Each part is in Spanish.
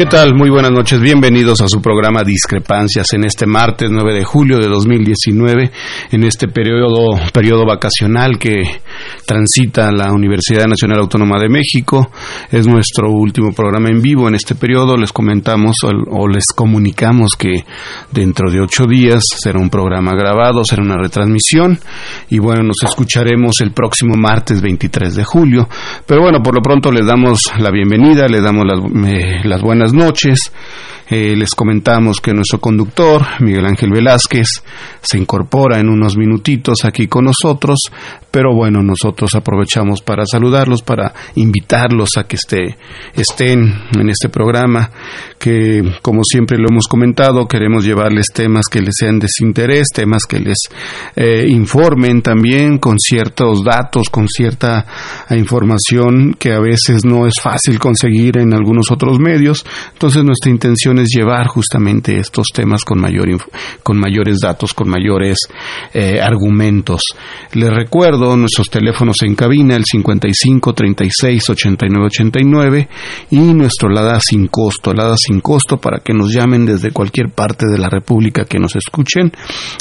¿Qué tal? Muy buenas noches. Bienvenidos a su programa Discrepancias en este martes 9 de julio de 2019, en este periodo, periodo vacacional que transita la Universidad Nacional Autónoma de México. Es nuestro último programa en vivo en este periodo. Les comentamos o, les comunicamos que dentro de ocho días será un programa grabado, será una retransmisión y bueno, nos escucharemos el próximo martes 23 de julio. Pero bueno, por lo pronto les damos la bienvenida, les damos las, eh, buenas noches. Eh, les comentamos que nuestro conductor, Miguel Ángel Velázquez, se incorpora en unos minutitos aquí con nosotros, pero bueno, nosotros aprovechamos para saludarlos, para invitarlos a que esté, estén en este programa, que como siempre lo hemos comentado, queremos llevarles temas que les sean de interés, temas que les eh, informen también con ciertos datos, con cierta información que a veces no es fácil conseguir en algunos otros medios Entonces nuestra intención es llevar justamente estos temas con, mayor con mayores datos, con mayores eh, argumentos. Les recuerdo nuestros teléfonos en cabina, el 55 36 89 89 y nuestro LADA sin costo, LADA sin costo para que nos llamen desde cualquier parte de la República que nos escuchen,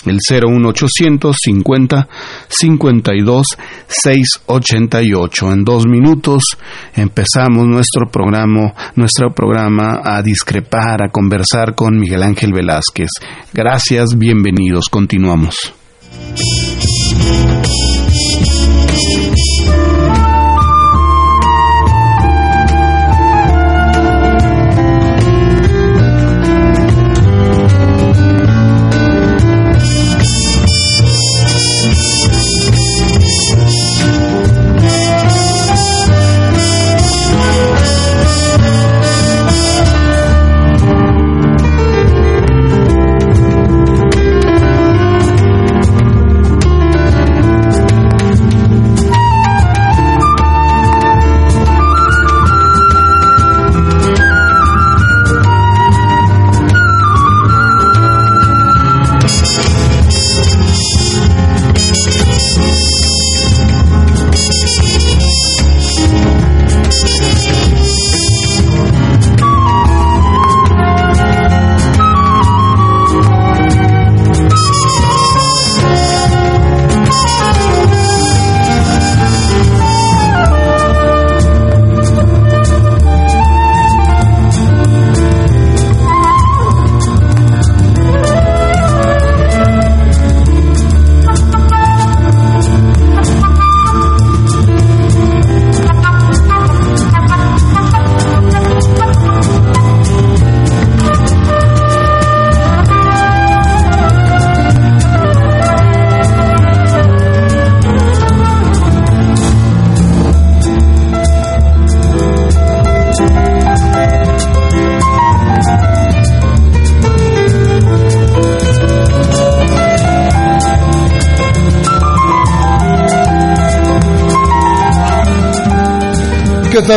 el 01800 50 52 688. En dos minutos empezamos nuestro programa, nuestro programa a discrepar, a conversar con Miguel Ángel Velázquez. Gracias, bienvenidos, continuamos.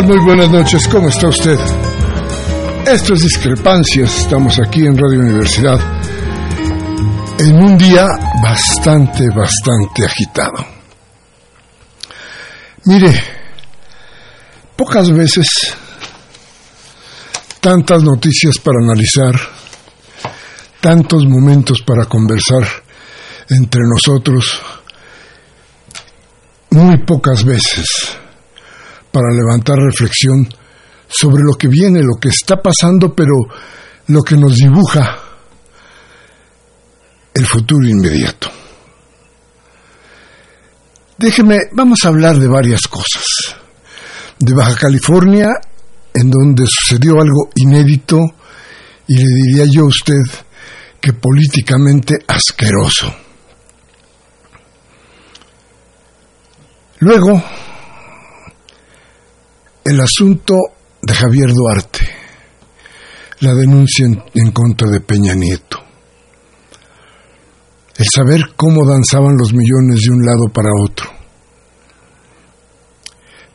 Muy buenas noches, ¿cómo está usted? Esto es Discrepancias, estamos aquí en Radio Universidad en un día bastante, bastante agitado. Mire, pocas veces tantas noticias para analizar, tantos momentos para conversar entre nosotros, muy pocas veces para levantar reflexión sobre lo que viene, lo que está pasando, pero lo que nos dibuja el futuro inmediato. Déjeme, vamos a hablar de varias cosas. De Baja California, en donde sucedió algo inédito y le diría yo a usted que políticamente asqueroso. Luego, el asunto de Javier Duarte, la denuncia en, contra de Peña Nieto, el saber cómo danzaban los millones de un lado para otro.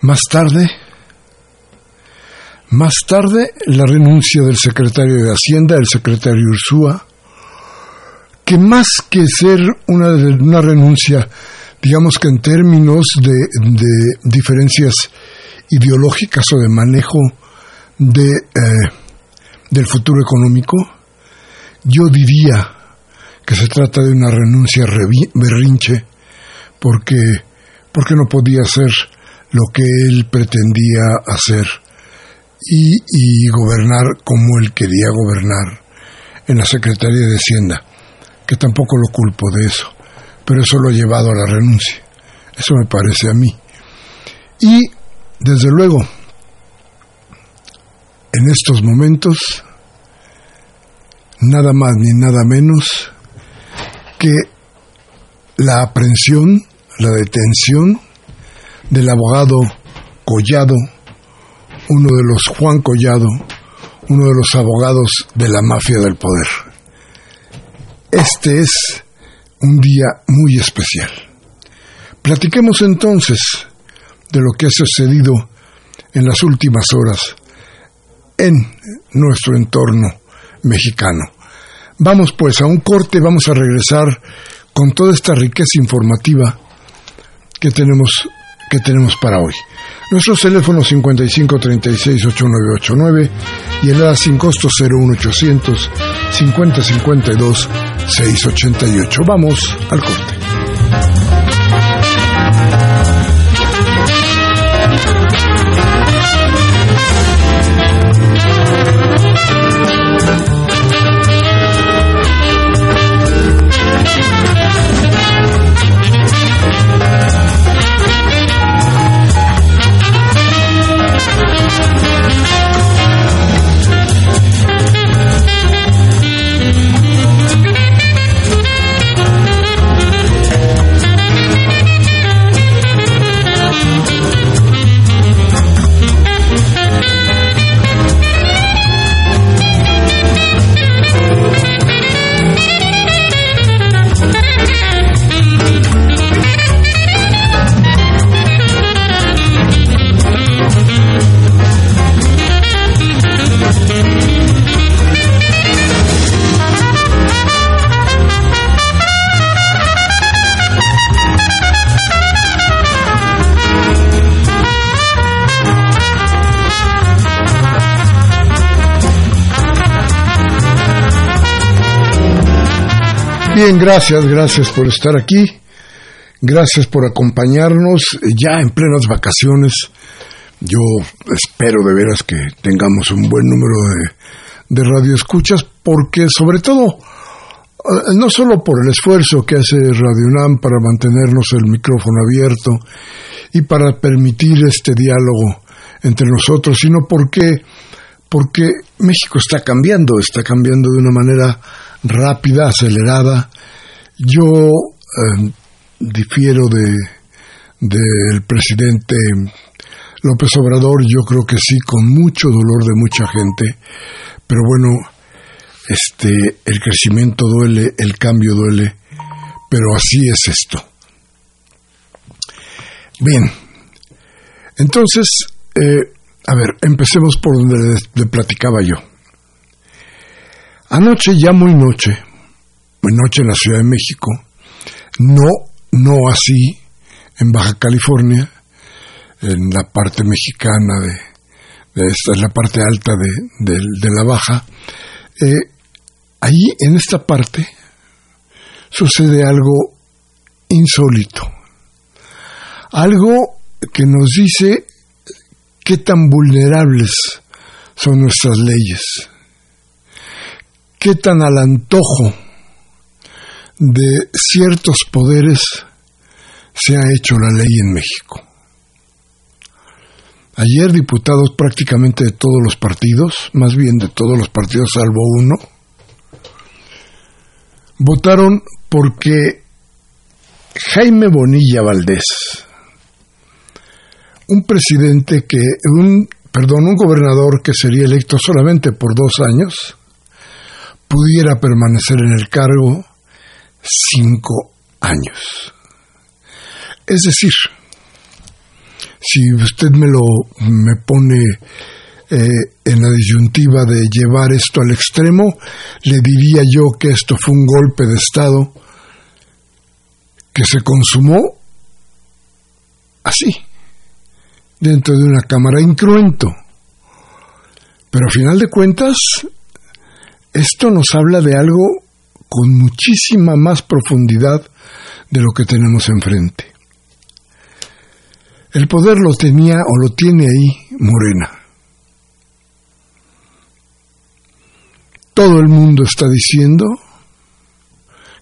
Más tarde, más tarde, la renuncia del secretario de Hacienda, el secretario Ursúa, que más que ser una, una renuncia, digamos que en términos de, de diferencias ideológicas o de manejo de, eh, del futuro económico, yo diría que se trata de una renuncia berrinche porque, porque no podía hacer lo que él pretendía hacer y, y gobernar como él quería gobernar en la Secretaría de Hacienda, que tampoco lo culpo de eso, pero eso lo ha llevado a la renuncia. Eso me parece a mí. Y desde luego, en estos momentos, nada más ni nada menos que la aprehensión, la detención del abogado Collado, uno de los Juan Collado, uno de los abogados de la mafia del poder. Este es un día muy especial. Platiquemos entonces de lo que ha sucedido en las últimas horas en nuestro entorno mexicano. Vamos pues a un corte, vamos a regresar con toda esta riqueza informativa que tenemos, que tenemos para hoy. Nuestros teléfonos 5536-8989 y el ADA sin costo 01800 5052 688. Vamos al corte. Bien, gracias, gracias por estar aquí. Gracias por acompañarnos ya en plenas vacaciones. Yo espero de veras que tengamos un buen número de, de radioescuchas porque sobre todo, eh, no solo por el esfuerzo que hace Radio UNAM para mantenernos el micrófono abierto y para permitir este diálogo entre nosotros, sino porque, porque México está cambiando, está cambiando de una manera rápida, acelerada. Yo eh, difiero de del presidente López Obrador, yo creo que sí, con mucho dolor de mucha gente, pero bueno, este, el crecimiento duele, el cambio duele, pero así es esto. Bien, entonces, eh, a ver, empecemos por donde le platicaba yo. Anoche, ya muy noche, muy noche en la Ciudad de México, no, no así en Baja California, en la parte mexicana de, esta, es la parte alta de, de, la Baja, eh, ahí en esta parte sucede algo insólito, algo que nos dice qué tan vulnerables son nuestras leyes qué tan al antojo de ciertos poderes se ha hecho la ley en México. Ayer diputados prácticamente de todos los partidos, más bien de todos los partidos salvo uno, votaron porque Jaime Bonilla Valdés, un presidente que, un, perdón, un gobernador que sería electo solamente por dos años, pudiera permanecer en el cargo cinco años. Es decir, si usted me lo me pone eh, en la disyuntiva de llevar esto al extremo, le diría yo que esto fue un golpe de Estado que se consumó así, dentro de una cámara incruento. Pero a final de cuentas, esto nos habla de algo con muchísima más profundidad de lo que tenemos enfrente. El poder lo tenía o lo tiene ahí Morena. Todo el mundo está diciendo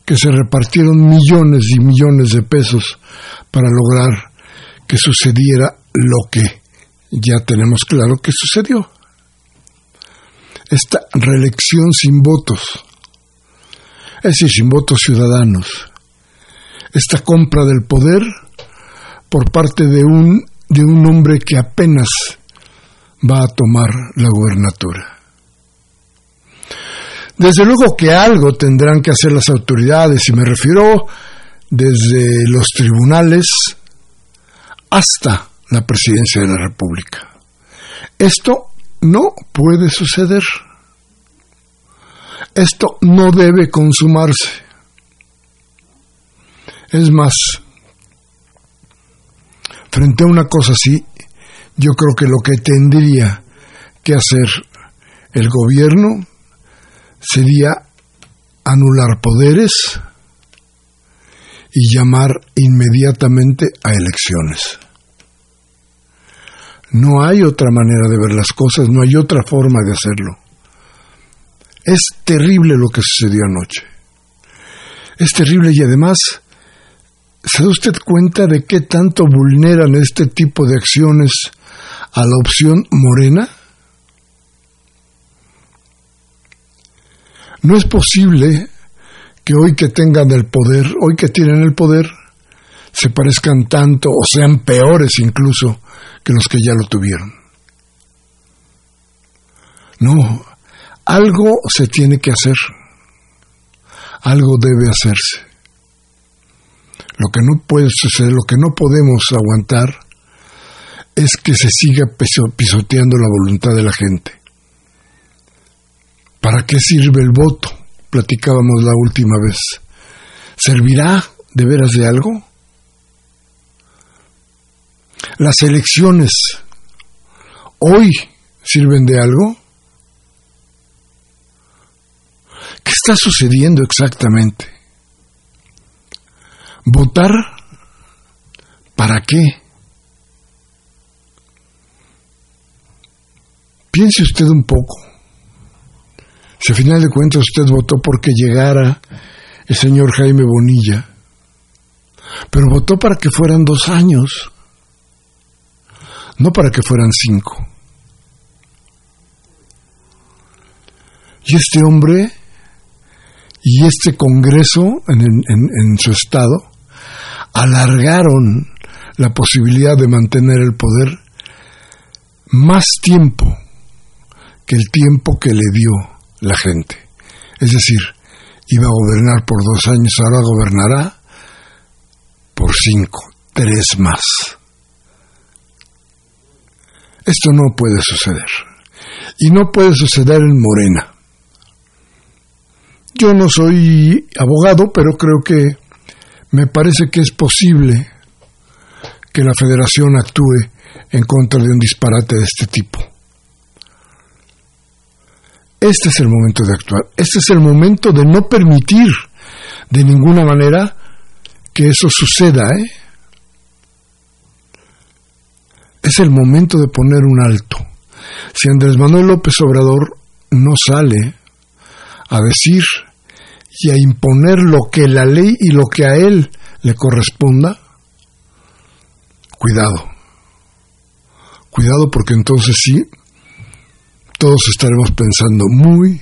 que se repartieron millones y millones de pesos para lograr que sucediera lo que ya tenemos claro que sucedió esta reelección sin votos, es decir, sin votos ciudadanos, esta compra del poder por parte de un, de un hombre que apenas va a tomar la gubernatura. Desde luego que algo tendrán que hacer las autoridades, y me refiero desde los tribunales hasta la presidencia de la República. Esto no puede suceder. Esto no debe consumarse. Es más, frente a una cosa así, yo creo que lo que tendría que hacer el gobierno sería anular poderes y llamar inmediatamente a elecciones. No hay otra manera de ver las cosas, no hay otra forma de hacerlo. Es terrible lo que sucedió anoche. Es terrible y además, ¿se da usted cuenta de qué tanto vulneran este tipo de acciones a la opción morena? No es posible que hoy que tengan el poder, hoy que tienen el poder, se parezcan tanto o sean peores incluso que los que ya lo tuvieron. No, algo se tiene que hacer, algo debe hacerse. Lo que no puede suceder, lo que no podemos aguantar es que se siga pisoteando la voluntad de la gente. ¿Para qué sirve el voto? Platicábamos la última vez. ¿Servirá de veras de algo? Las elecciones hoy sirven de algo? ¿Qué está sucediendo exactamente? ¿Votar? ¿Para qué? Piense usted un poco. Si a final de cuentas usted votó porque llegara el señor Jaime Bonilla, pero votó para que fueran dos años, no para que fueran cinco. Y este hombre y este Congreso en, en, su estado alargaron la posibilidad de mantener el poder más tiempo que el tiempo que le dio la gente. Es decir, iba a gobernar por dos años, ahora gobernará por cinco, tres más. Esto no puede suceder. Y no puede suceder en Morena. Yo no soy abogado, pero creo que me parece que es posible que la federación actúe en contra de un disparate de este tipo. Este es el momento de actuar. Este es el momento de no permitir de ninguna manera que eso suceda. ¿eh? Es el momento de poner un alto. Si Andrés Manuel López Obrador no sale a decir y a imponer lo que la ley y lo que a él le corresponda, cuidado. Cuidado porque entonces sí, todos estaremos pensando muy,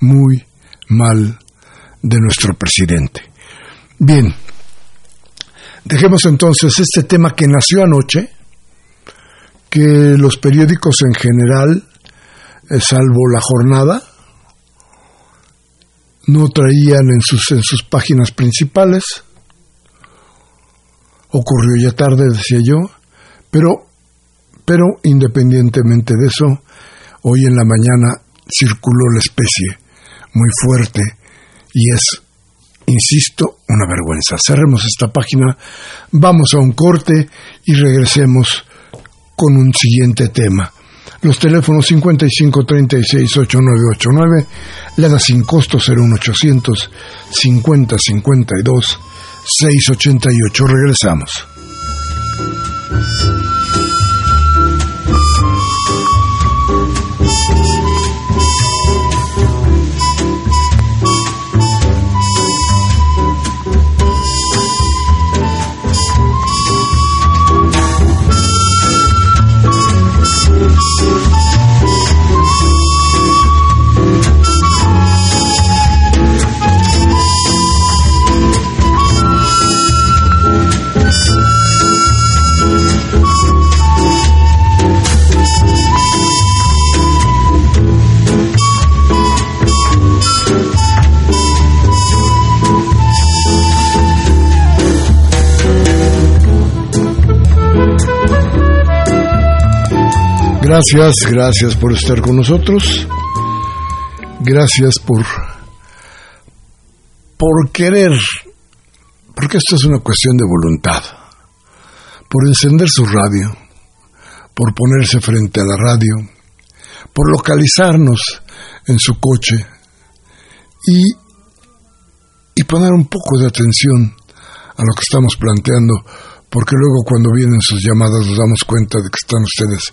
muy mal de nuestro presidente. Bien, dejemos entonces este tema que nació anoche, que los periódicos en general, eh, salvo la jornada, no traían en sus, en sus páginas principales. Ocurrió ya tarde, decía yo, pero, pero independientemente de eso, hoy en la mañana circuló la especie muy fuerte y es, insisto, una vergüenza. Cerremos esta página, vamos a un corte y regresemos con un siguiente tema. Los teléfonos 5536-8989, la da sin costo 01800 5052 688. Regresamos. Gracias, gracias por estar con nosotros. Gracias por por querer, porque esto es una cuestión de voluntad, por encender su radio, por ponerse frente a la radio, por localizarnos en su coche y, y poner un poco de atención a lo que estamos planteando, porque luego cuando vienen sus llamadas nos damos cuenta de que están ustedes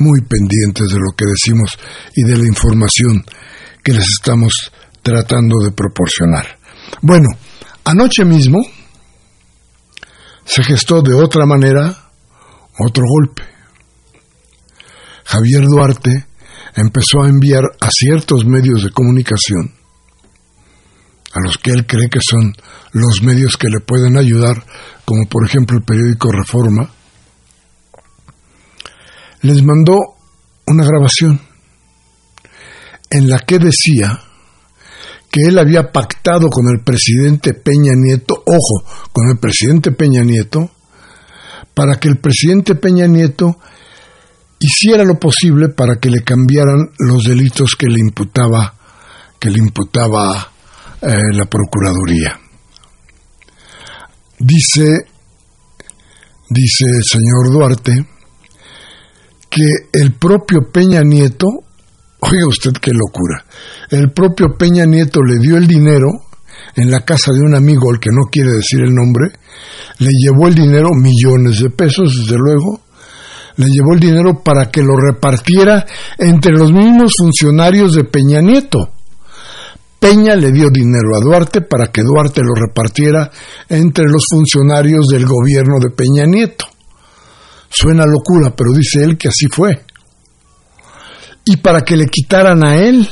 muy pendientes de lo que decimos y de la información que les estamos tratando de proporcionar. Bueno, anoche mismo se gestó de otra manera otro golpe. Javier Duarte empezó a enviar a ciertos medios de comunicación, a los que él cree que son los medios que le pueden ayudar, como por ejemplo el periódico Reforma, les mandó una grabación en la que decía que él había pactado con el presidente Peña Nieto, ojo, con el presidente Peña Nieto, para que el presidente Peña Nieto hiciera lo posible para que le cambiaran los delitos que le imputaba que le imputaba eh, la procuraduría. Dice dice el señor Duarte que el propio Peña Nieto, oiga usted qué locura, el propio Peña Nieto le dio el dinero en la casa de un amigo al que no quiere decir el nombre, le llevó el dinero, millones de pesos desde luego, le llevó el dinero para que lo repartiera entre los mismos funcionarios de Peña Nieto. Peña le dio dinero a Duarte para que Duarte lo repartiera entre los funcionarios del gobierno de Peña Nieto. Suena locura, pero dice él que así fue. Y para que le quitaran a él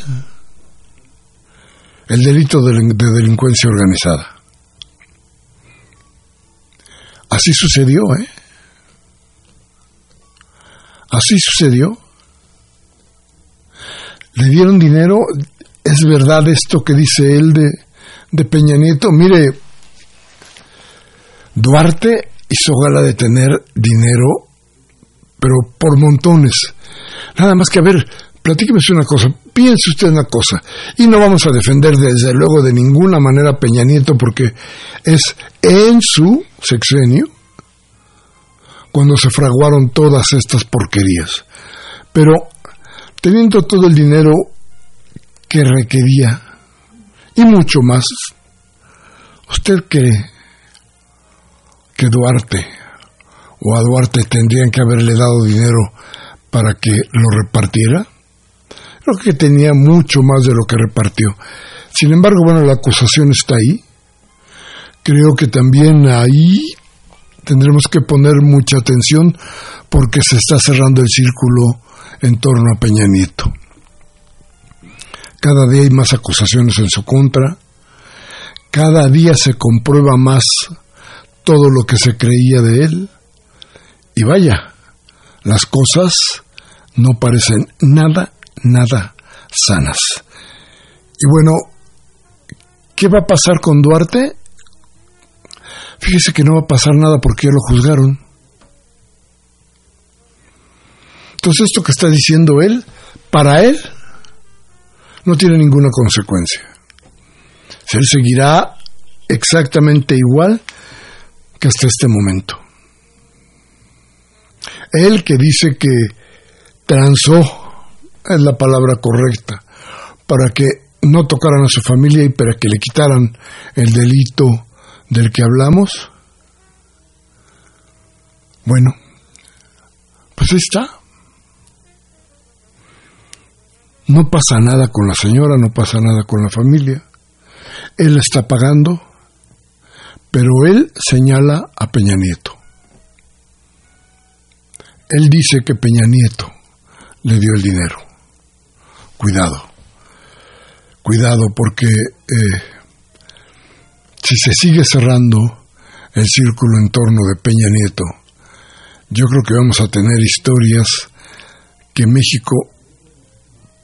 el delito de, delincuencia organizada. Así sucedió, ¿eh? Así sucedió. Le dieron dinero, es verdad esto que dice él de, de Peña Nieto. Mire, Duarte hizo gala de tener dinero pero por montones. Nada más que a ver, platíqueme una cosa, piense usted una cosa, y no vamos a defender desde luego de ninguna manera a Peña Nieto porque es en su sexenio cuando se fraguaron todas estas porquerías. Pero teniendo todo el dinero que requería y mucho más, ¿usted cree que Duarte o a Duarte tendrían que haberle dado dinero para que lo repartiera? Creo que tenía mucho más de lo que repartió. Sin embargo, bueno, la acusación está ahí. Creo que también ahí tendremos que poner mucha atención porque se está cerrando el círculo en torno a Peña Nieto. Cada día hay más acusaciones en su contra, cada día se comprueba más todo lo que se creía de él, y vaya, las cosas no parecen nada, nada sanas. Y bueno, ¿qué va a pasar con Duarte? Fíjese que no va a pasar nada porque ya lo juzgaron. Entonces esto que está diciendo él, para él, no tiene ninguna consecuencia. Él seguirá exactamente igual que hasta este momento. Él que dice que transó, es la palabra correcta, para que no tocaran a su familia y para que le quitaran el delito del que hablamos. Bueno, pues ahí está. No pasa nada con la señora, no pasa nada con la familia. Él está pagando, pero él señala a Peña Nieto. Él dice que Peña Nieto le dio el dinero. Cuidado, cuidado porque eh, si se sigue cerrando el círculo en torno de Peña Nieto, yo creo que vamos a tener historias que México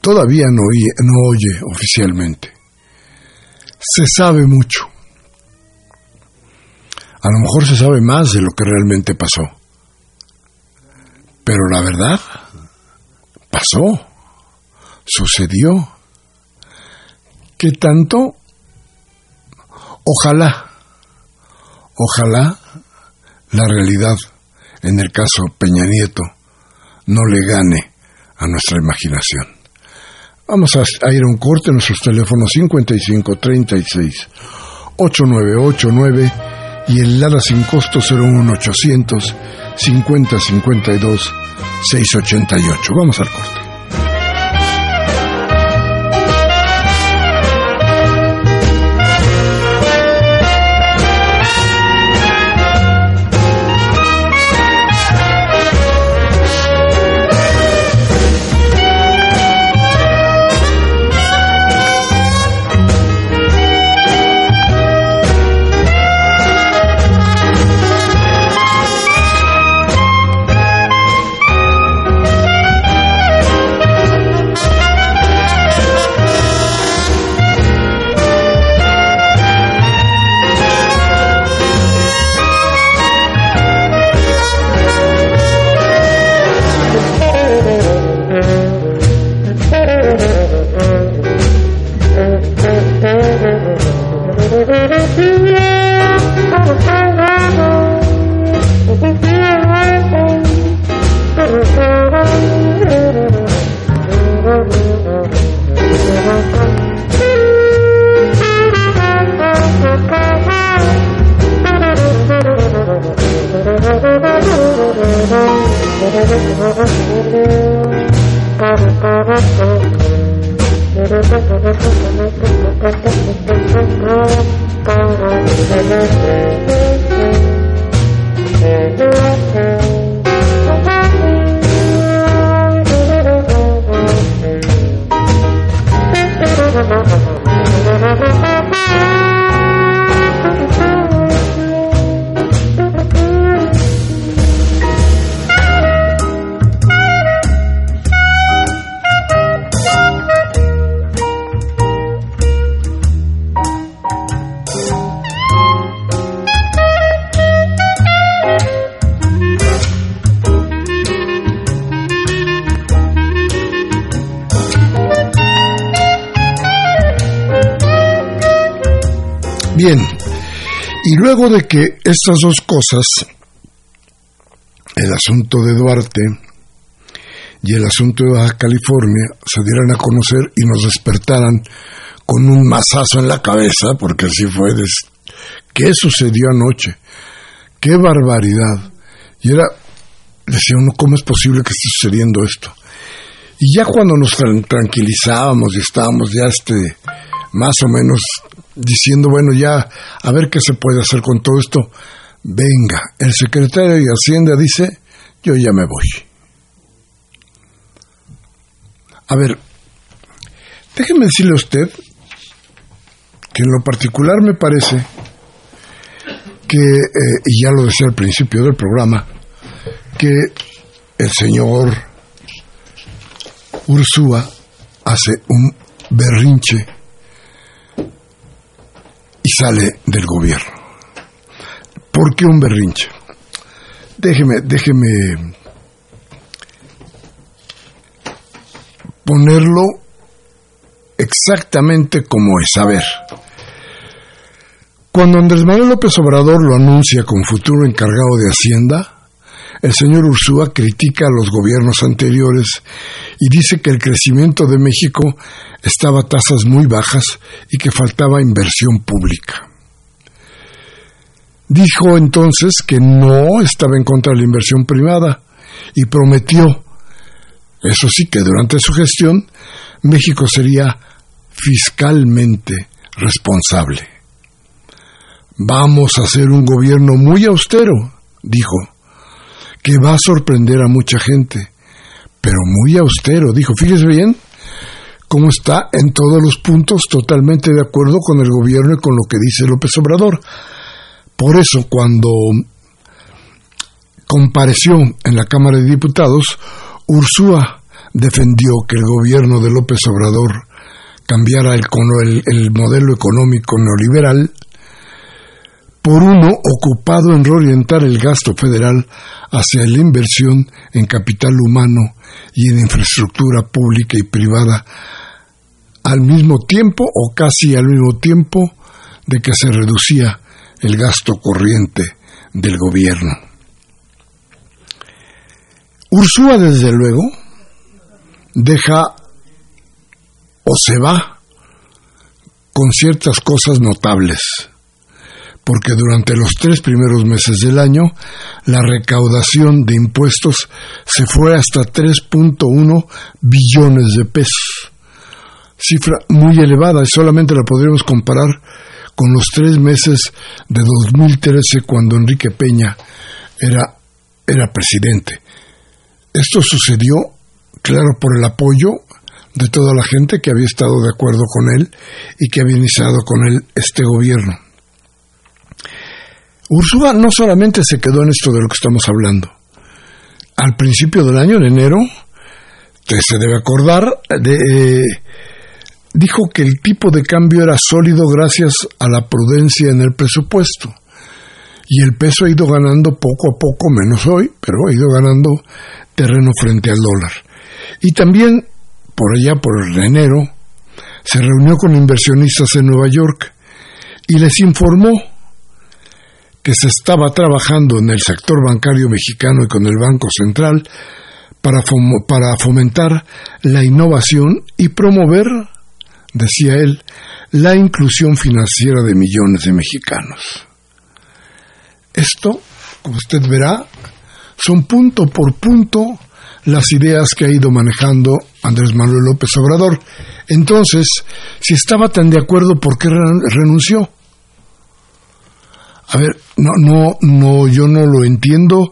todavía no oye, no oye oficialmente. Se sabe mucho. A lo mejor se sabe más de lo que realmente pasó. Pero la verdad, pasó, sucedió. ¿Qué tanto? Ojalá, ojalá la realidad, en el caso Peña Nieto, no le gane a nuestra imaginación. Vamos a, ir a un corte, nuestros teléfonos 5536 8989 y el Lara sin costo 01800 5052 688. Vamos al corte. Luego de que estas dos cosas, el asunto de Duarte y el asunto de Baja California, se dieran a conocer y nos despertaran con un mazazo en la cabeza, porque así fue, ¿qué sucedió anoche? ¡Qué barbaridad! Y era, decía uno, ¿cómo es posible que esté sucediendo esto? Y ya cuando nos tranquilizábamos y estábamos ya este, más o menos diciendo, bueno, ya, a ver qué se puede hacer con todo esto. Venga, el secretario de Hacienda dice, yo ya me voy. A ver, déjeme decirle a usted que en lo particular me parece que, eh, y ya lo decía al principio del programa, que el señor Ursúa hace un berrinche y sale del gobierno. ¿Por qué un berrinche? Déjeme, déjeme ponerlo exactamente como es. A ver, cuando Andrés Manuel López Obrador lo anuncia como futuro encargado de Hacienda, el señor Ursúa critica a los gobiernos anteriores y dice que el crecimiento de México estaba a tasas muy bajas y que faltaba inversión pública. Dijo entonces que no estaba en contra de la inversión privada y prometió, eso sí, que durante su gestión México sería fiscalmente responsable. Vamos a hacer un gobierno muy austero, dijo, que va a sorprender a mucha gente, pero muy austero, dijo, fíjese bien cómo está en todos los puntos totalmente de acuerdo con el gobierno y con lo que dice López Obrador. Por eso, cuando compareció en la Cámara de Diputados, Ursúa defendió que el gobierno de López Obrador cambiara el, el modelo económico neoliberal por uno ocupado en reorientar el gasto federal hacia la inversión en capital humano y en infraestructura pública y privada al mismo tiempo o casi al mismo tiempo de que se reducía el gasto corriente del gobierno. Ursúa, desde luego, deja o se va con ciertas cosas notables, porque durante los tres primeros meses del año la recaudación de impuestos se fue hasta 3.1 billones de pesos, cifra muy elevada y solamente la podríamos comparar con los tres meses de 2013 cuando Enrique Peña era, era presidente. Esto sucedió, claro, por el apoyo de toda la gente que había estado de acuerdo con él y que había iniciado con él este gobierno. Ursúa no solamente se quedó en esto de lo que estamos hablando. Al principio del año, en enero, se debe acordar, de, eh, dijo que el tipo de cambio era sólido gracias a la prudencia en el presupuesto. Y el peso ha ido ganando poco a poco, menos hoy, pero ha ido ganando terreno frente al dólar. Y también, por allá, por enero, se reunió con inversionistas en Nueva York y les informó que se estaba trabajando en el sector bancario mexicano y con el Banco Central para, para fomentar la innovación y promover, decía él, la inclusión financiera de millones de mexicanos. Esto, como usted verá, son punto por punto las ideas que ha ido manejando Andrés Manuel López Obrador. Entonces, si estaba tan de acuerdo, ¿por qué renunció? A ver, no, no, no, yo no lo entiendo.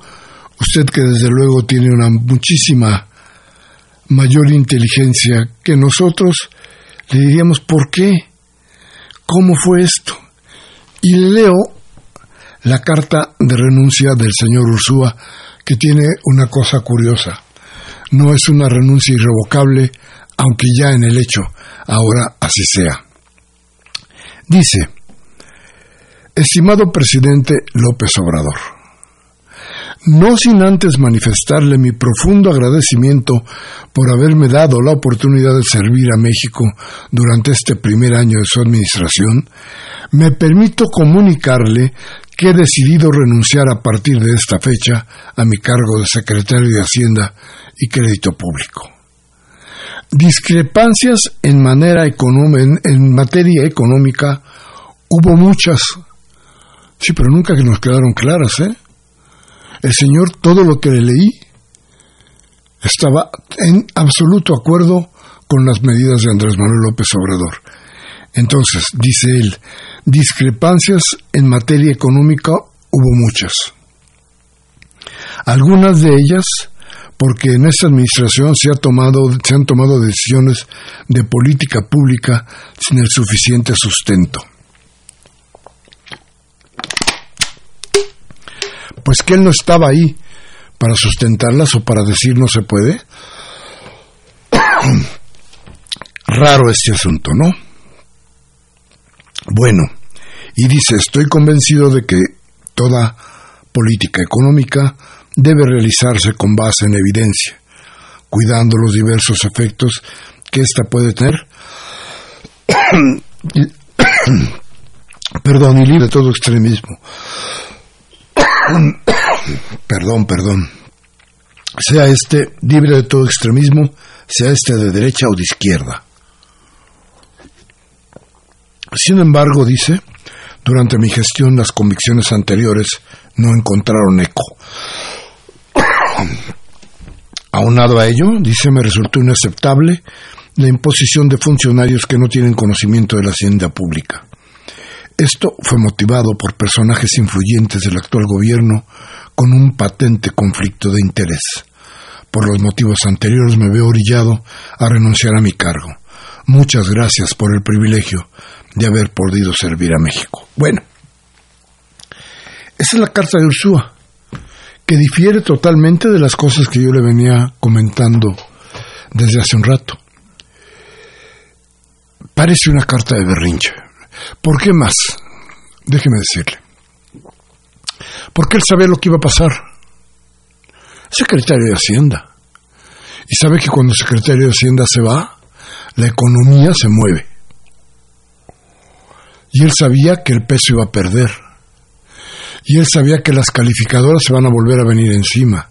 Usted que desde luego tiene una muchísima mayor inteligencia que nosotros, le diríamos por qué, cómo fue esto. Y le leo la carta de renuncia del señor Ursúa que tiene una cosa curiosa. No es una renuncia irrevocable, aunque ya en el hecho ahora así sea. Dice, Estimado presidente López Obrador, no sin antes manifestarle mi profundo agradecimiento por haberme dado la oportunidad de servir a México durante este primer año de su administración, me permito comunicarle que he decidido renunciar a partir de esta fecha a mi cargo de secretario de Hacienda y Crédito Público. Discrepancias en, manera en materia económica hubo muchas, sí, pero nunca que nos quedaron claras, ¿eh? El señor, todo lo que le leí, estaba en absoluto acuerdo con las medidas de Andrés Manuel López Obrador. Entonces, dice él, discrepancias en materia económica hubo muchas. Algunas de ellas porque en esta administración se, ha tomado, se han tomado decisiones de política pública sin el suficiente sustento. Pues que él no estaba ahí para sustentarlas o para decir no se puede. Raro este asunto, ¿no? Bueno, y dice, estoy convencido de que toda política económica debe realizarse con base en evidencia, cuidando los diversos efectos que ésta puede tener, perdón, y libre de todo extremismo. Perdón, perdón. Sea este libre de todo extremismo, sea este de derecha o de izquierda. Sin embargo, dice, durante mi gestión las convicciones anteriores no encontraron eco. Aunado a ello, dice, me resultó inaceptable la imposición de funcionarios que no tienen conocimiento de la hacienda pública. Esto fue motivado por personajes influyentes del actual gobierno con un patente conflicto de interés. Por los motivos anteriores me veo orillado a renunciar a mi cargo. Muchas gracias por el privilegio de haber podido servir a México. Bueno, esa es la carta de Ursúa, que difiere totalmente de las cosas que yo le venía comentando desde hace un rato. Parece una carta de berrinche. ¿Por qué más? Déjeme decirle. porque él sabía lo que iba a pasar. Secretario de Hacienda. Y sabe que cuando el secretario de Hacienda se va, la economía se mueve. Y él sabía que el peso iba a perder. Y él sabía que las calificadoras se van a volver a venir encima.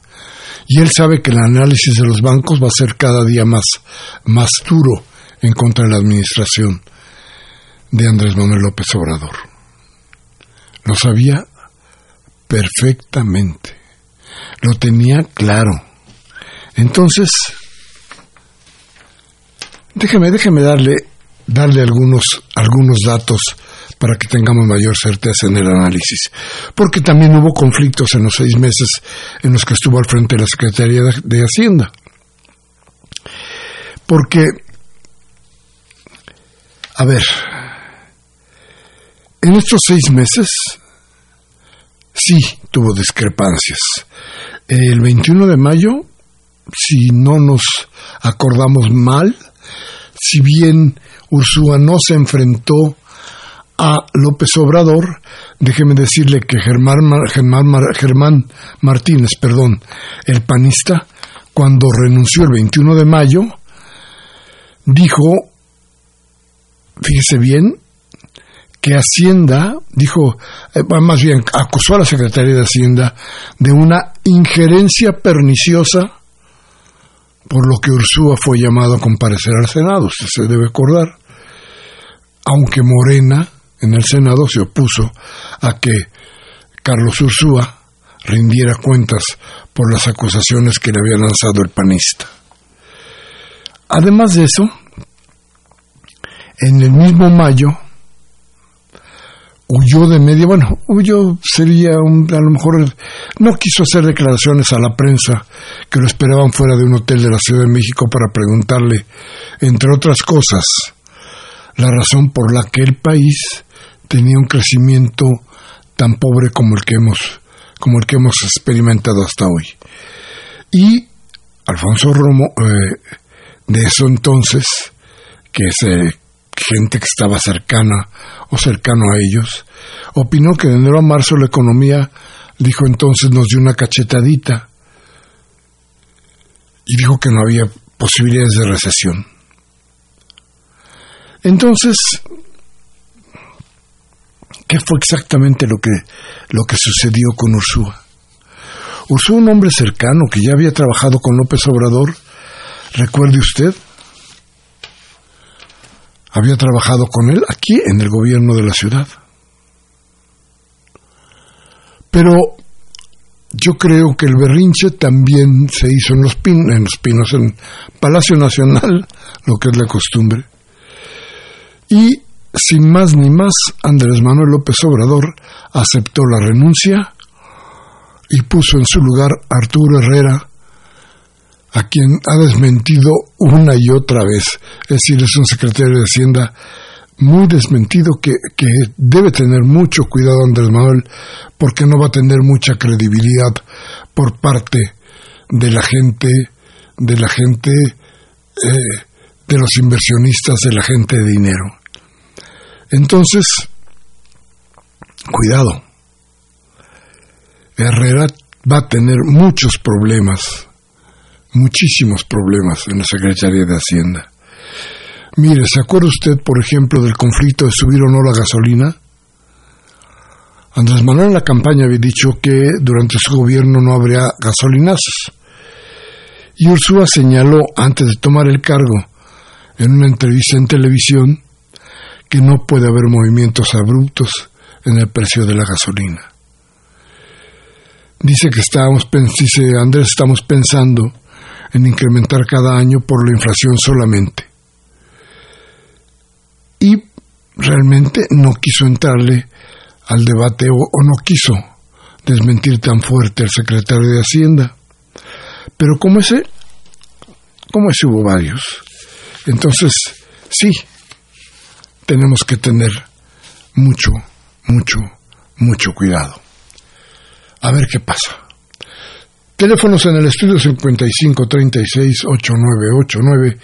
Y él sabe que el análisis de los bancos va a ser cada día más, más duro en contra de la administración de Andrés Manuel López Obrador. Lo sabía perfectamente. Lo tenía claro. Entonces, déjeme, déjeme darle, darle algunos, algunos datos para que tengamos mayor certeza en el análisis. Porque también hubo conflictos en los seis meses en los que estuvo al frente de la Secretaría de Hacienda. Porque, a ver, en estos seis meses sí tuvo discrepancias. El 21 de mayo, si no nos acordamos mal, si bien Ursúa no se enfrentó a López Obrador, déjeme decirle que Germán, Germán, Martínez, perdón, el panista, cuando renunció el 21 de mayo, dijo, fíjese bien, que Hacienda dijo, eh, más bien acusó a la Secretaría de Hacienda de una injerencia perniciosa por lo que Ursúa fue llamado a comparecer al Senado, se debe acordar. Aunque Morena en el Senado se opuso a que Carlos Ursúa rindiera cuentas por las acusaciones que le había lanzado el panista. Además de eso, en el mismo mayo, huyó de medio, bueno, huyó sería un, a lo mejor, no quiso hacer declaraciones a la prensa que lo esperaban fuera de un hotel de la Ciudad de México para preguntarle, entre otras cosas, la razón por la que el país tenía un crecimiento tan pobre como el que hemos, como el que hemos experimentado hasta hoy. Y Alfonso Romo, eh, de eso entonces, que es eh, gente que estaba cercana o cercano a ellos, opinó que de enero a marzo la economía, dijo entonces, nos dio una cachetadita y dijo que no había posibilidades de recesión. Entonces, ¿qué fue exactamente lo que, lo que sucedió con Ursúa? Ursúa, un hombre cercano que ya había trabajado con López Obrador, recuerde usted, había trabajado con él aquí en el gobierno de la ciudad. Pero yo creo que el berrinche también se hizo en los, en los pinos, en Palacio Nacional, lo que es la costumbre. Y sin más ni más, Andrés Manuel López Obrador aceptó la renuncia y puso en su lugar a Arturo Herrera, a quien ha desmentido una y otra vez. Es decir, es un secretario de Hacienda muy desmentido que, que debe tener mucho cuidado Andrés Manuel porque no va a tener mucha credibilidad por parte de la gente, de la gente, eh, de los inversionistas, de la gente de dinero. Entonces, cuidado. Herrera va a tener muchos problemas muchísimos problemas en la Secretaría de Hacienda. Mire, ¿se acuerda usted, por ejemplo, del conflicto de subir o no la gasolina? Andrés Manuel en la campaña había dicho que durante su gobierno no habría gasolinazos. Y Ursúa señaló, antes de tomar el cargo, en una entrevista en televisión, que no puede haber movimientos abruptos en el precio de la gasolina. Dice que estábamos, dice Andrés, estamos pensando en incrementar cada año por la inflación solamente. Y realmente no quiso entrarle al debate o, no quiso desmentir tan fuerte al secretario de Hacienda. Pero como ese, como ese hubo varios. Entonces, sí, tenemos que tener mucho, mucho, mucho cuidado. A ver qué pasa. Teléfonos en el estudio 55 36 8989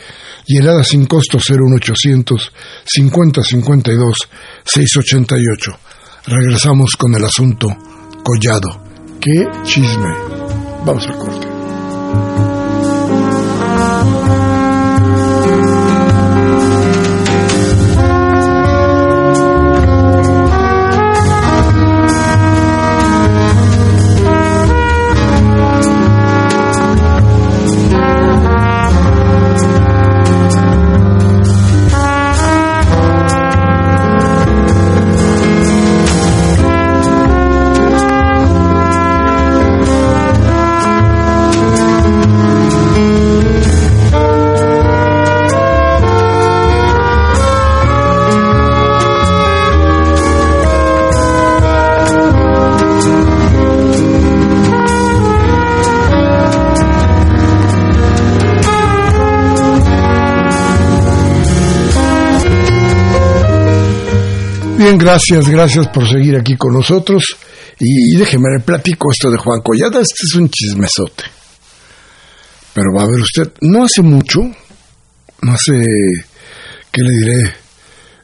y helada sin costo 01800 50 52 688. Regresamos con el asunto Collado qué chisme. Vamos al corte. Gracias, gracias por seguir aquí con nosotros. Y, déjeme le platico esto de Juan Collada. Este es un chismesote. Pero va a ver usted, no hace mucho, no hace, ¿qué le diré?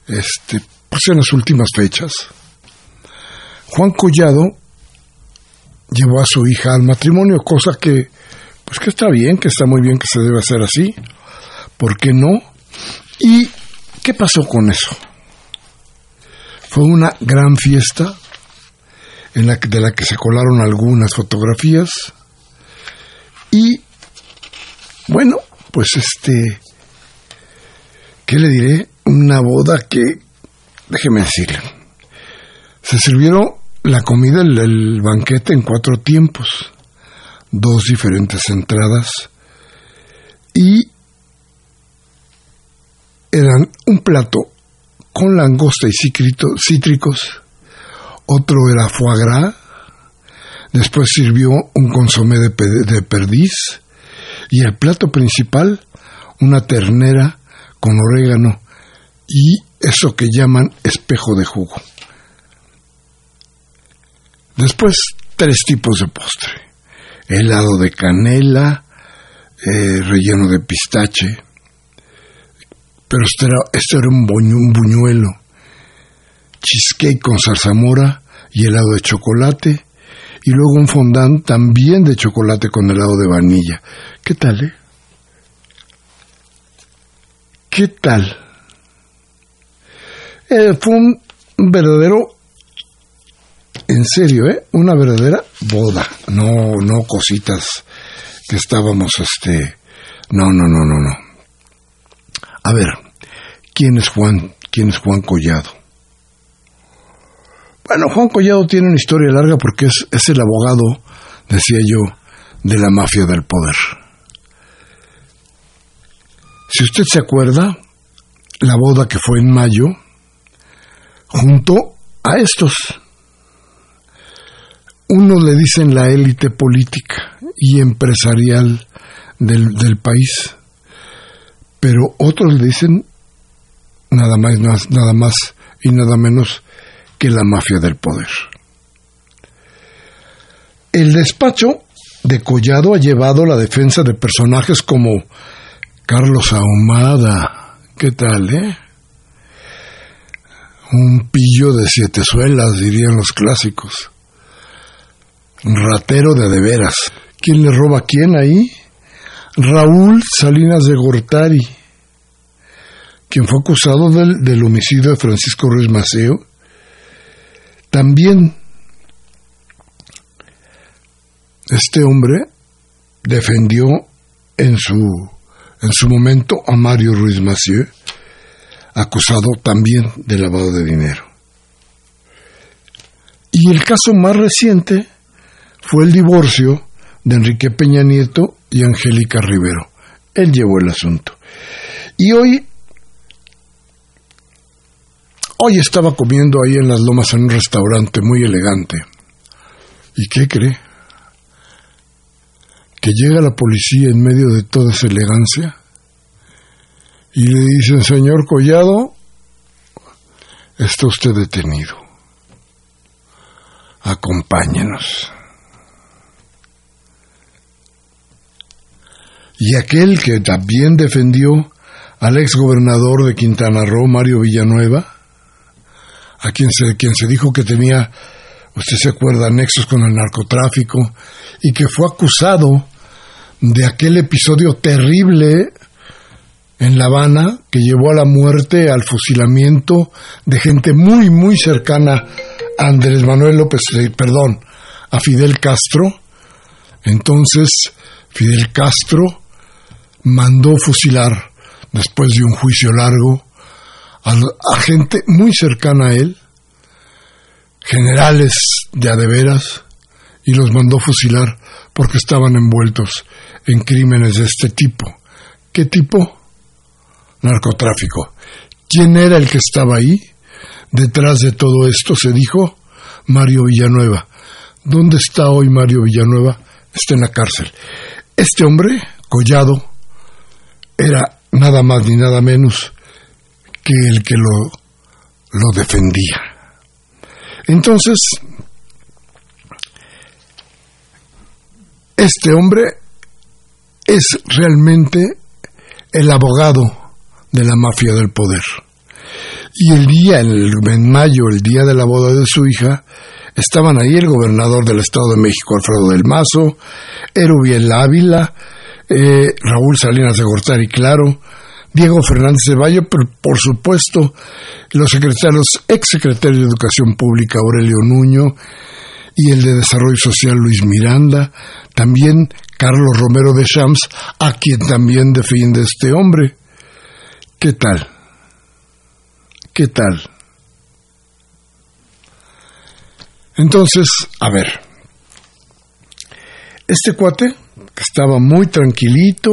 Este, pues en las últimas fechas, Juan Collado llevó a su hija al matrimonio, cosa que, pues que está bien, que está muy bien que se debe hacer así. ¿Por qué no? ¿Y qué pasó con eso? Fue una gran fiesta en la de la que se colaron algunas fotografías y bueno, pues este, ¿qué le diré? Una boda que, déjeme decirle, se sirvieron la comida, el, el banquete en cuatro tiempos, dos diferentes entradas y eran un plato con langosta y cítricos, otro era foie gras, después sirvió un consomé de, perdiz y el plato principal una ternera con orégano y eso que llaman espejo de jugo. Después tres tipos de postre. Helado de canela, eh, relleno de pistache, pero este era, este era un, un buñuelo, cheesecake con zarzamora y helado de chocolate, y luego un fondant también de chocolate con helado de vainilla. ¿Qué tal, eh? ¿Qué tal? Eh, fue un verdadero, en serio, ¿eh? Una verdadera boda, no, no cositas que estábamos, este, no, no, no, no, no. A ver, ¿quién es Juan? ¿Quién es Juan Collado? Bueno, Juan Collado tiene una historia larga porque es, es el abogado, decía yo, de la mafia del poder. Si usted se acuerda, la boda que fue en mayo, junto a estos, uno le dicen la élite política y empresarial del, del país, pero otros le dicen nada más, nada más y nada menos que la mafia del poder. El despacho de Collado ha llevado la defensa de personajes como Carlos Ahumada, ¿qué tal, eh? Un pillo de siete suelas, dirían los clásicos. Ratero de de veras. ¿Quién le roba a quién ahí? Raúl Salinas de Gortari, quien fue acusado del, del homicidio de Francisco Ruiz Maceo, también este hombre defendió en su, en su momento a Mario Ruiz Massieu, acusado también de lavado de dinero. Y el caso más reciente fue el divorcio de Enrique Peña Nieto y Angélica Rivero. Él llevó el asunto. Y hoy, hoy estaba comiendo ahí en las lomas en un restaurante muy elegante. ¿Y qué cree? Que llega la policía en medio de toda esa elegancia y le dicen, señor Collado, está usted detenido. Acompáñenos. Y aquel que también defendió al ex gobernador de Quintana Roo, Mario Villanueva, a quien se, quien se dijo que tenía usted se acuerda, nexos con el narcotráfico, y que fue acusado de aquel episodio terrible en La Habana que llevó a la muerte, al fusilamiento de gente muy, muy cercana a Andrés Manuel López, eh, perdón, a Fidel Castro. Entonces, Fidel Castro mandó fusilar, después de un juicio largo, a, gente muy cercana a él, generales de adeveras, y los mandó fusilar porque estaban envueltos en crímenes de este tipo. ¿Qué tipo? Narcotráfico. ¿Quién era el que estaba ahí? Detrás de todo esto se dijo Mario Villanueva. ¿Dónde está hoy Mario Villanueva? Está en la cárcel. Este hombre, Collado, era nada más ni nada menos que el que lo, lo defendía. Entonces, este hombre es realmente el abogado de la mafia del poder. Y el día, en mayo, el día de la boda de su hija, estaban ahí el gobernador del Estado de México, Alfredo del Mazo, Erubiel Ávila, eh, Raúl Salinas de Gortari, claro, Diego Fernández de Valle, pero por supuesto los secretarios, ex secretario de Educación Pública Aurelio Nuño y el de Desarrollo Social Luis Miranda, también Carlos Romero de Shams, a quien también defiende este hombre. ¿Qué tal? ¿Qué tal? Entonces, a ver, este cuate que estaba muy tranquilito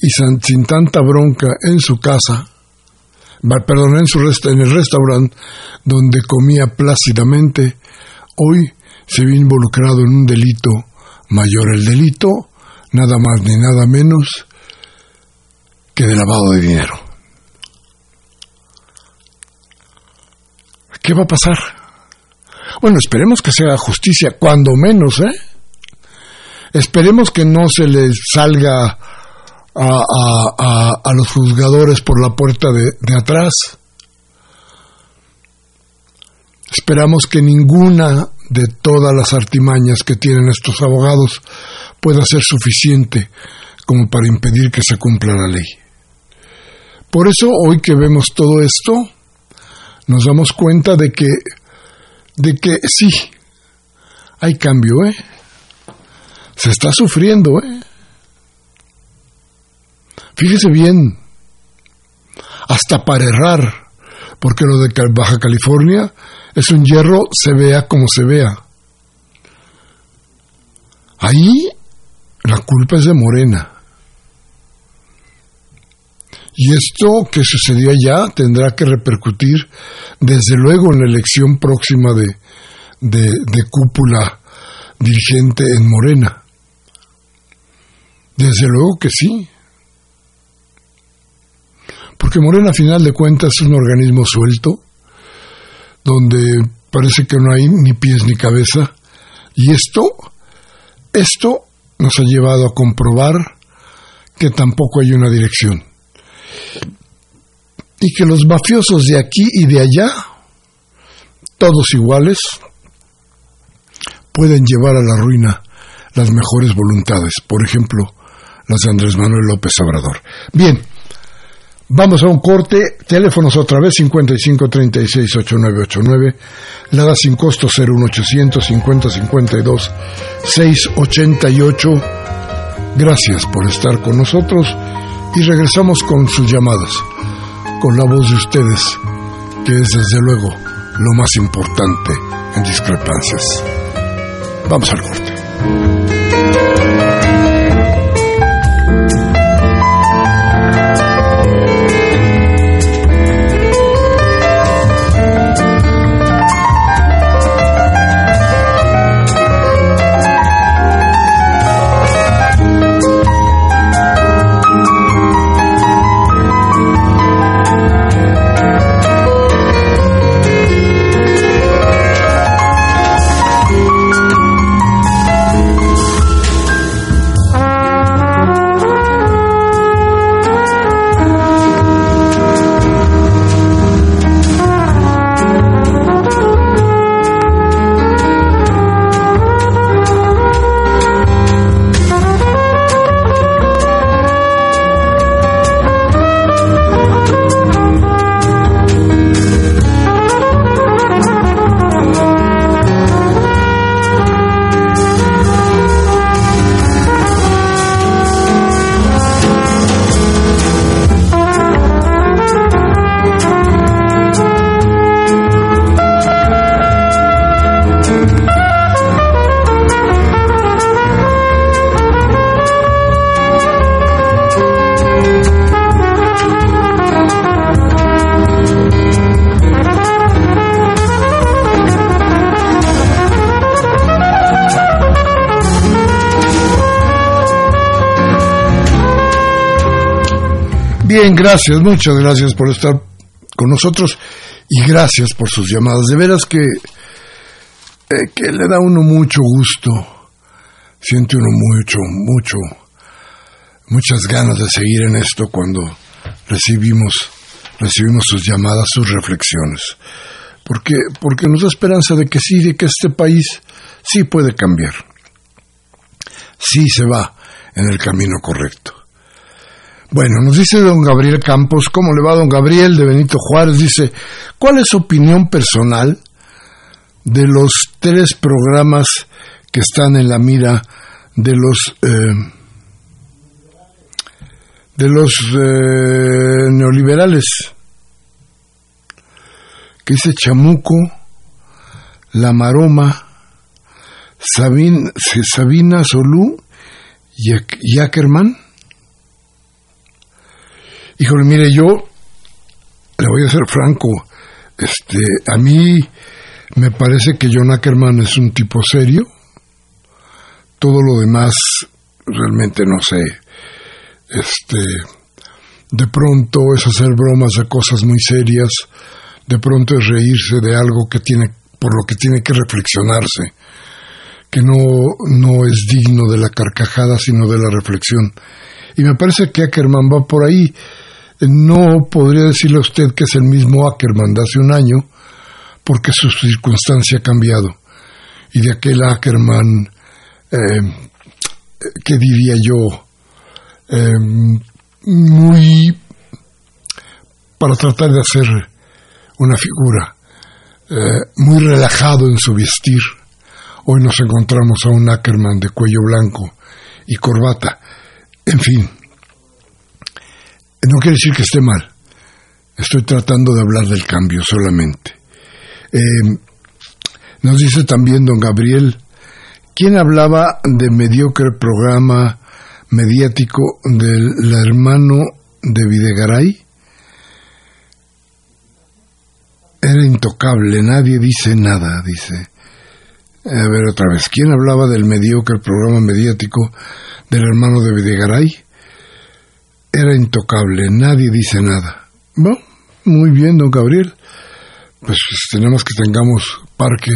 y sin tanta bronca en su casa, perdón, en, su en el restaurante donde comía plácidamente, hoy se vio involucrado en un delito mayor. El delito, nada más ni nada menos que de lavado de dinero. ¿Qué va a pasar? Bueno, esperemos que sea justicia, cuando menos, ¿eh? Esperemos que no se les salga a, los juzgadores por la puerta de, de atrás. Esperamos que ninguna de todas las artimañas que tienen estos abogados pueda ser suficiente como para impedir que se cumpla la ley. Por eso hoy que vemos todo esto, nos damos cuenta de que, de que sí, hay cambio, ¿eh? Se está sufriendo, ¿eh? Fíjese bien, hasta para errar, porque lo de Baja California es un hierro se vea como se vea. Ahí la culpa es de Morena. Y esto que sucedió allá tendrá que repercutir desde luego en la elección próxima de, de cúpula dirigente en Morena. Desde luego que sí. Porque Morena a final de cuentas es un organismo suelto, donde parece que no hay ni pies ni cabeza, y esto, esto nos ha llevado a comprobar que tampoco hay una dirección, y que los mafiosos de aquí y de allá, todos iguales, pueden llevar a la ruina las mejores voluntades, por ejemplo, las de Andrés Manuel López Obrador. Bien, Vamos a un corte, teléfonos otra vez 55368989, la da sin costo 01800 5052 688. Gracias por estar con nosotros y regresamos con sus llamadas, con la voz de ustedes, que es desde luego lo más importante en discrepancias. Vamos al corte. Gracias, muchas gracias por estar con nosotros y gracias por sus llamadas. De veras que, eh, que le da uno mucho gusto, siente uno mucho, mucho, muchas ganas de seguir en esto cuando recibimos, recibimos sus llamadas, sus reflexiones. Porque, porque nos da esperanza de que sí, de que este país sí puede cambiar. Sí se va en el camino correcto. Bueno, nos dice don Gabriel Campos, ¿cómo le va don Gabriel de Benito Juárez? Dice, ¿cuál es su opinión personal de los tres programas que están en la mira de los eh, de los eh, neoliberales? Que dice Chamuco, La Maroma, Sabina Solú y Ackerman Híjole, mire, yo le voy a ser franco. Este, a mí me parece que John Ackerman es un tipo serio. Todo lo demás realmente no sé. Este, de pronto es hacer bromas de cosas muy serias. De pronto es reírse de algo que tiene por lo que tiene que reflexionarse, que no, no es digno de la carcajada, sino de la reflexión. Y me parece que Ackerman va por ahí no podría decirle a usted que es el mismo Ackerman de hace un año, porque su circunstancia ha cambiado. Y de aquel Ackerman, eh, ¿qué diría yo? Eh, muy para tratar de hacer una figura, eh, muy relajado en su vestir. Hoy nos encontramos a un Ackerman de cuello blanco y corbata. En fin, no quiere decir que esté mal. Estoy tratando de hablar del cambio solamente. Eh, nos dice también don Gabriel, ¿quién hablaba de mediocre programa mediático del hermano de Videgaray? Era intocable, nadie dice nada, dice. A ver otra vez, ¿quién hablaba del mediocre programa mediático del hermano de Videgaray? Era intocable, nadie dice nada. Bueno, muy bien, don Gabriel. Pues, pues tenemos que tengamos parque,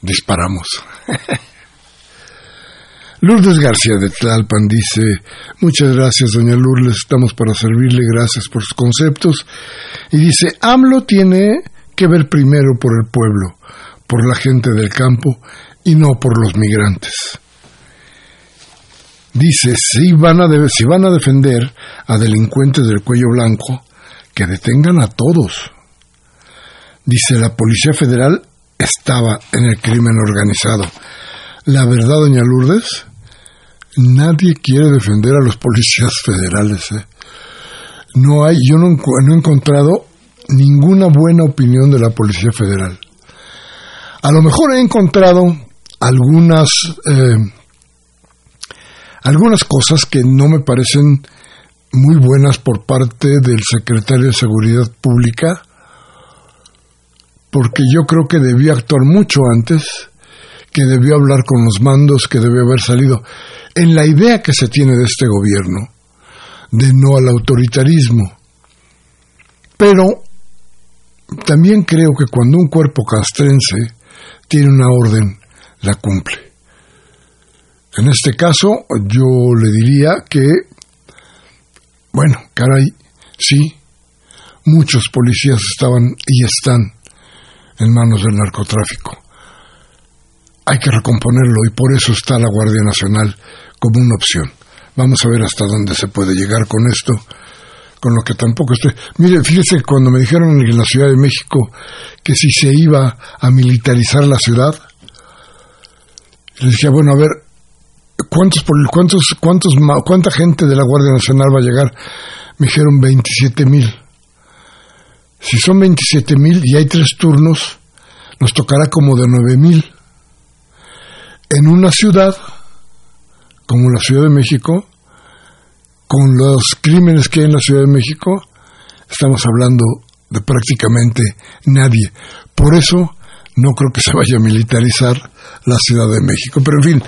disparamos. Lourdes García de Tlalpan dice, muchas gracias, doña Lourdes, estamos para servirle, gracias por sus conceptos. Y dice, AMLO tiene que ver primero por el pueblo, por la gente del campo y no por los migrantes. Dice, si van, a si van a defender a delincuentes del cuello blanco, que detengan a todos. Dice, la Policía Federal estaba en el crimen organizado. La verdad, doña Lourdes, nadie quiere defender a los policías federales. ¿eh? No hay, yo no, he encontrado ninguna buena opinión de la Policía Federal. A lo mejor he encontrado algunas eh, algunas cosas que no me parecen muy buenas por parte del secretario de Seguridad Pública, porque yo creo que debió actuar mucho antes, que debió hablar con los mandos, que debió haber salido en la idea que se tiene de este gobierno, de no al autoritarismo. Pero también creo que cuando un cuerpo castrense tiene una orden, la cumple. En este caso, yo le diría que, bueno, caray, sí, muchos policías estaban y están en manos del narcotráfico. Hay que recomponerlo y por eso está la Guardia Nacional como una opción. Vamos a ver hasta dónde se puede llegar con esto, con lo que tampoco estoy. Mire, fíjese cuando me dijeron en la Ciudad de México que si se iba a militarizar la ciudad, le decía, bueno, a ver, ¿Cuántos, cuántos, cuántos, ¿Cuánta gente de la Guardia Nacional va a llegar? Me dijeron 27 mil. Si son 27 mil y hay tres turnos, nos tocará como de 9 mil. En una ciudad, como la Ciudad de México, con los crímenes que hay en la Ciudad de México, estamos hablando de prácticamente nadie. Por eso no creo que se vaya a militarizar la Ciudad de México. Pero en fin,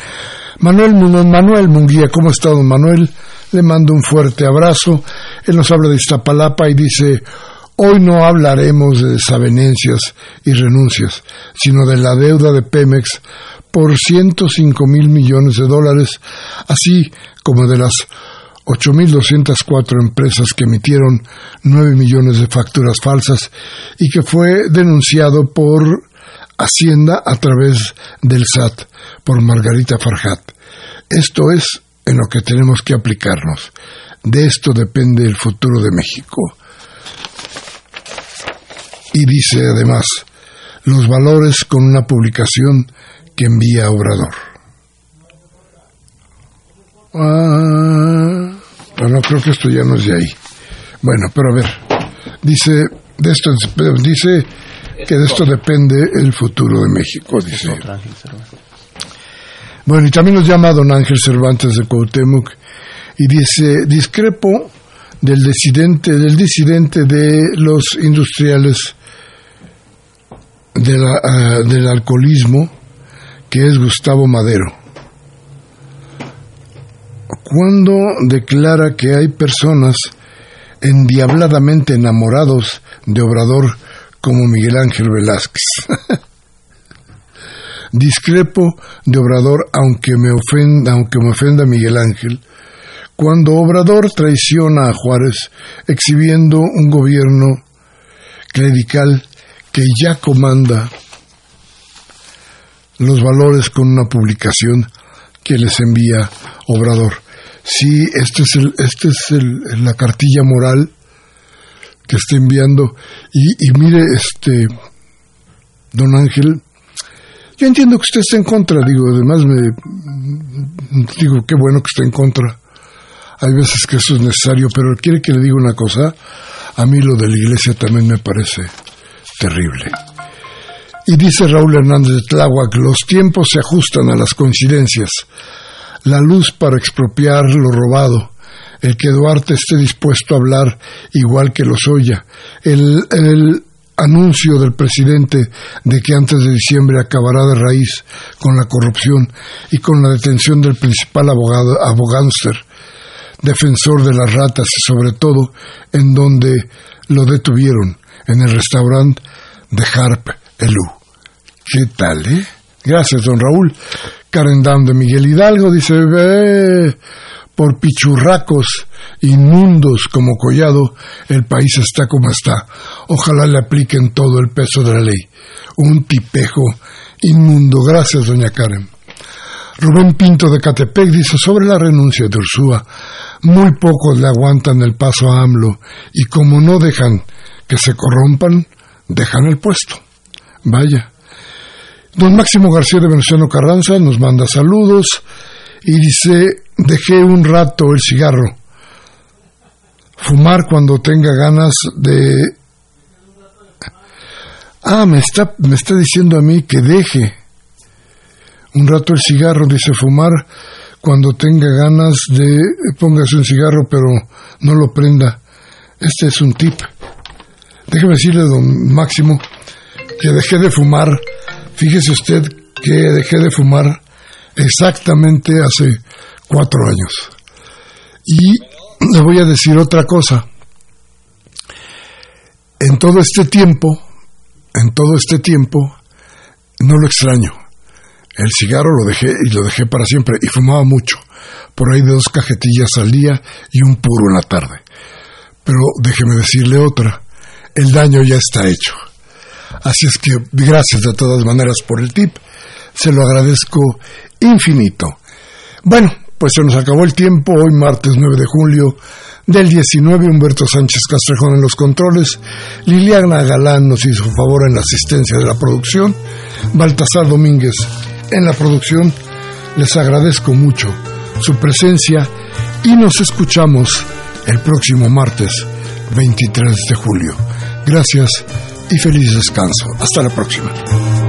Manuel, Manuel Munguía, ¿cómo está don Manuel? Le mando un fuerte abrazo. Él nos habla de Iztapalapa y dice, hoy no hablaremos de desavenencias y renuncias, sino de la deuda de Pemex por 105 mil millones de dólares, así como de las 8.204 empresas que emitieron 9 millones de facturas falsas y que fue denunciado por Hacienda a través del SAT por Margarita Farhat. Esto es en lo que tenemos que aplicarnos. De esto depende el futuro de México. Y dice además, los valores con una publicación que envía Obrador. Ah, creo que esto ya no es de ahí. Bueno, pero a ver, dice, de esto, dice que de esto depende el futuro de México, dice. Bueno, y también nos llama don Ángel Cervantes de Cuauhtémoc y dice, discrepo del disidente, del disidente de los industriales de la, ah, del alcoholismo, que es Gustavo Madero. Cuando declara que hay personas endiabladamente enamorados de Obrador como Miguel Ángel Velázquez. Discrepo de Obrador aunque me ofenda, aunque me ofenda Miguel Ángel, cuando Obrador traiciona a Juárez exhibiendo un gobierno clerical que ya comanda los valores con una publicación que les envía Obrador. Sí, este es el, este es el, la cartilla moral que está enviando. Y, mire, este, don Ángel, yo entiendo que usted está en contra, digo, además me digo, qué bueno que está en contra. Hay veces que eso es necesario, pero quiere que le diga una cosa, a mí lo de la iglesia también me parece terrible. Y dice Raúl Hernández de Tláhuac, los tiempos se ajustan a las coincidencias. La luz para expropiar lo robado, el que Duarte esté dispuesto a hablar igual que los oya, el, el anuncio del presidente de que antes de diciembre acabará de raíz con la corrupción y con la detención del principal abogado, abogánster, defensor de las ratas sobre todo en donde lo detuvieron, en el restaurante de Harp Elú. ¿Qué tal, eh? Gracias, don Raúl. Karen de Miguel Hidalgo dice, por pichurracos inmundos como Collado, el país está como está. Ojalá le apliquen todo el peso de la ley. Un tipejo inmundo. Gracias, doña Karen. Rubén Pinto de Catepec dice sobre la renuncia de Ursúa, muy pocos le aguantan el paso a AMLO y como no dejan que se corrompan, dejan el puesto. Vaya. Don Máximo García de Venustiano Carranza nos manda saludos y dice, dejé un rato el cigarro. Fumar cuando tenga ganas de... Ah, me está, me está diciendo a mí que deje un rato el cigarro, dice fumar cuando tenga ganas de... Póngase un cigarro pero no lo prenda. Este es un tip. Déjeme decirle, don Máximo, que dejé de fumar. Fíjese usted que dejé de fumar exactamente hace cuatro años. Y le voy a decir otra cosa. En todo este tiempo, en todo este tiempo, no lo extraño. El cigarro lo dejé y lo dejé para siempre y fumaba mucho. Por ahí de dos cajetillas al día y un puro en la tarde. Pero déjeme decirle otra. El daño ya está hecho. Así es que gracias de todas maneras por el tip. Se lo agradezco infinito. Bueno, pues se nos acabó el tiempo, hoy martes 9 de julio del 19, Humberto Sánchez Castrejón en los controles, Liliana Galán nos hizo favor en la asistencia de la producción, Baltasar Domínguez en la producción, les agradezco mucho su presencia y nos escuchamos el próximo martes 23 de julio. Gracias y feliz descanso. Hasta la próxima.